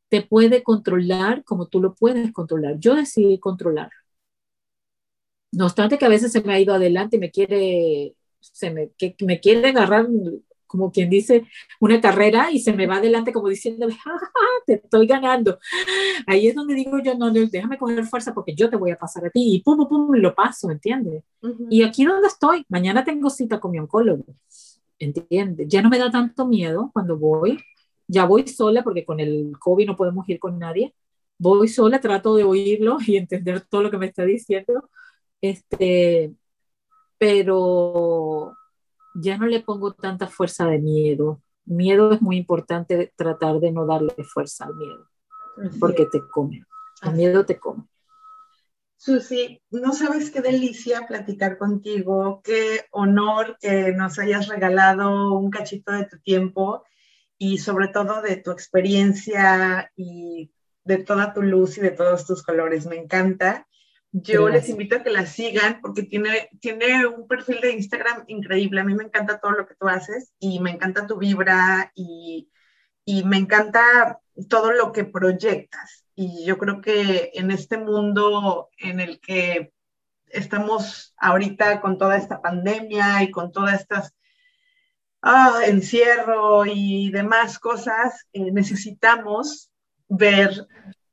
te puede controlar como tú lo puedes controlar. Yo decidí controlar. No obstante que a veces se me ha ido adelante y me quiere, se me, que, me quiere agarrar como quien dice, una carrera y se me va adelante como diciendo, te estoy ganando. Ahí es donde digo yo, no, déjame coger fuerza porque yo te voy a pasar a ti y pum, pum, pum, lo paso, ¿entiendes? Y aquí donde estoy, mañana tengo cita con mi oncólogo, ¿entiendes? Ya no me da tanto miedo cuando voy, ya voy sola porque con el COVID no podemos ir con nadie, voy sola, trato de oírlo y entender todo lo que me está diciendo, este, pero ya no le pongo tanta fuerza de miedo. Miedo es muy importante tratar de no darle fuerza al miedo, porque te come. El miedo te come. Susi, no sabes qué delicia platicar contigo, qué honor que nos hayas regalado un cachito de tu tiempo y sobre todo de tu experiencia y de toda tu luz y de todos tus colores. Me encanta. Yo les invito a que la sigan porque tiene, tiene un perfil de Instagram increíble. A mí me encanta todo lo que tú haces y me encanta tu vibra y, y me encanta todo lo que proyectas. Y yo creo que en este mundo en el que estamos ahorita con toda esta pandemia y con todas estas ah, encierro y demás cosas, eh, necesitamos ver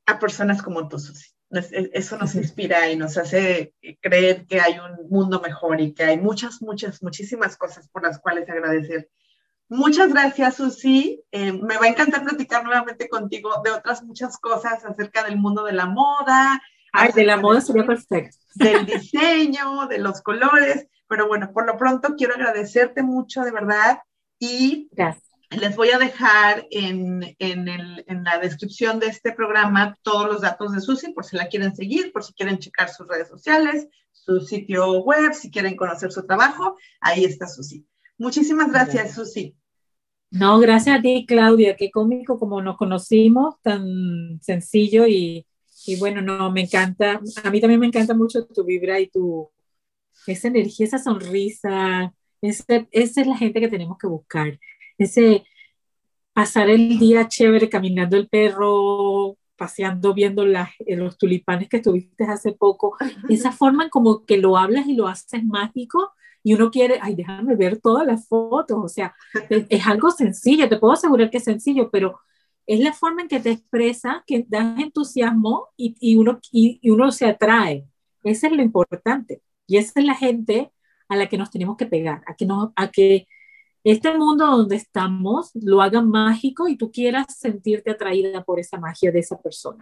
a personas como tú, Susi. E, eso nos inspira y nos hace creer que hay un mundo mejor y que hay muchas, muchas, muchísimas cosas por las cuales agradecer. Muchas gracias, Susi. Eh, me va a encantar platicar nuevamente contigo de otras muchas cosas acerca del mundo de la moda. Ay, de la moda sería perfecto. Del diseño, de los colores. Pero bueno, por lo pronto quiero agradecerte mucho, de verdad. Y gracias. Les voy a dejar en, en, el, en, la descripción de este programa todos los datos de Susi por si la quieren seguir, por si quieren checar sus redes sociales, su sitio web, si quieren conocer su trabajo. Ahí está Susi. Muchísimas gracias, Susi. No, gracias a ti, Claudia. Qué cómico como nos conocimos, tan sencillo y, y bueno, no, me encanta. A mí también me encanta mucho tu vibra y tu, esa energía, esa sonrisa. esa es la gente que tenemos que buscar ese pasar el día chévere caminando el perro, paseando, viendo eh, los tulipanes que tuviste hace poco, esa forma en como que lo hablas y lo haces mágico y uno quiere, ay, déjame ver todas las fotos, o sea, es, algo sencillo, te puedo asegurar que es sencillo, pero es la forma en que te expresa, que das entusiasmo y, y uno, y, y, uno se atrae. Eso es lo importante. Y esa es la gente a la que nos tenemos que pegar, a que, no, a que este mundo donde estamos lo haga mágico y tú quieras sentirte atraída por esa magia de esa persona.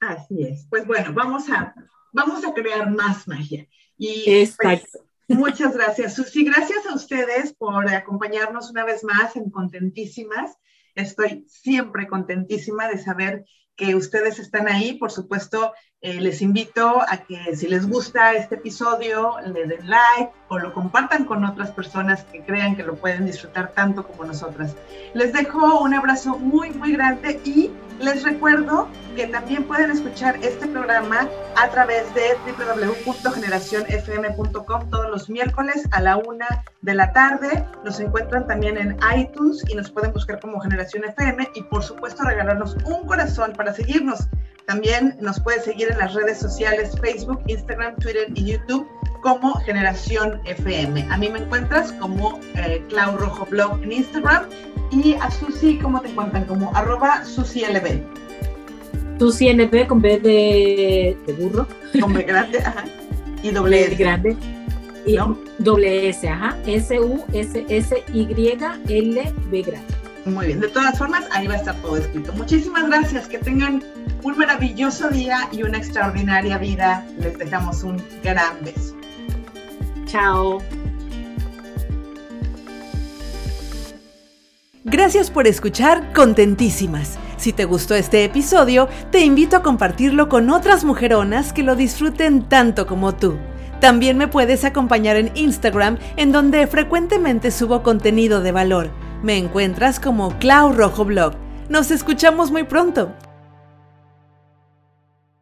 Así es. Pues bueno, vamos a, vamos a crear más magia. Y pues, Exacto. muchas gracias, Susi. Gracias a ustedes por acompañarnos una vez más en Contentísimas. Estoy siempre contentísima de saber que ustedes están ahí. Por supuesto, eh, les invito a que si les gusta este episodio, le den like o lo compartan con otras personas que crean que lo pueden disfrutar tanto como nosotras. Les dejo un abrazo muy, muy grande y les recuerdo que también pueden escuchar este programa a través de www.generacionfm.com todos los miércoles a la una de la tarde. Nos encuentran también en iTunes y nos pueden buscar como Generación FM y por supuesto regalarnos un corazón para seguirnos. También nos puedes seguir en las redes sociales Facebook, Instagram, Twitter y YouTube como Generación FM. A mí me encuentras como eh, Clau Rojo Blog en Instagram y a Susi, ¿cómo te encuentran? Como arroba SusiLB. SusiLB con B de, burro. Con B grande, ajá. Y doble S. grande. Y doble S, ajá. S-U-S-S-Y-L-B grande. Muy bien, de todas formas, ahí va a estar todo escrito. Muchísimas gracias, que tengan un maravilloso día y una extraordinaria vida. Les dejamos un gran beso. Chao. Gracias por escuchar Contentísimas. Si te gustó este episodio, te invito a compartirlo con otras mujeronas que lo disfruten tanto como tú. También me puedes acompañar en Instagram, en donde frecuentemente subo contenido de valor. Me encuentras como Clau Rojo Blog. Nos escuchamos muy pronto.